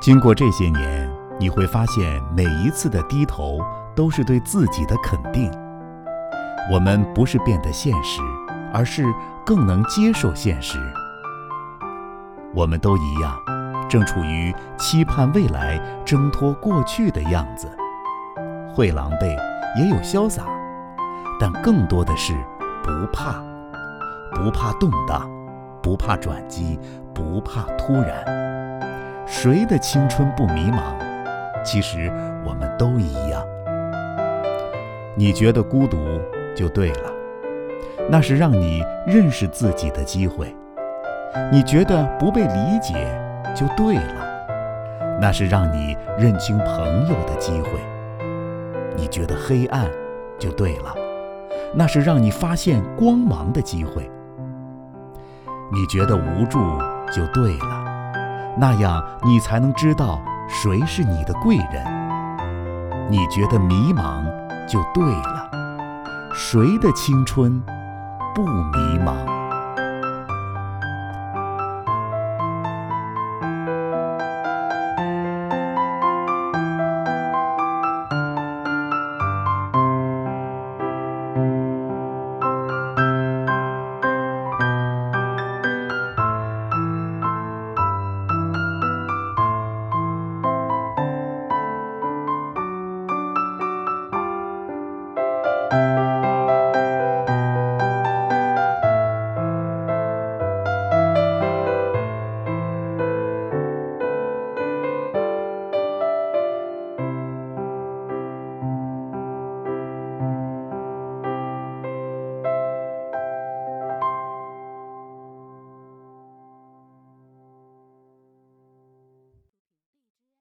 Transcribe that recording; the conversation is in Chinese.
经过这些年，你会发现每一次的低头都是对自己的肯定。我们不是变得现实，而是更能接受现实。我们都一样，正处于期盼未来、挣脱过去的样子，会狼狈，也有潇洒，但更多的是不怕，不怕动荡，不怕转机，不怕突然。谁的青春不迷茫？其实我们都一样。你觉得孤独就对了，那是让你认识自己的机会；你觉得不被理解就对了，那是让你认清朋友的机会；你觉得黑暗就对了，那是让你发现光芒的机会；你觉得无助就对了。那样，你才能知道谁是你的贵人。你觉得迷茫，就对了。谁的青春不迷茫？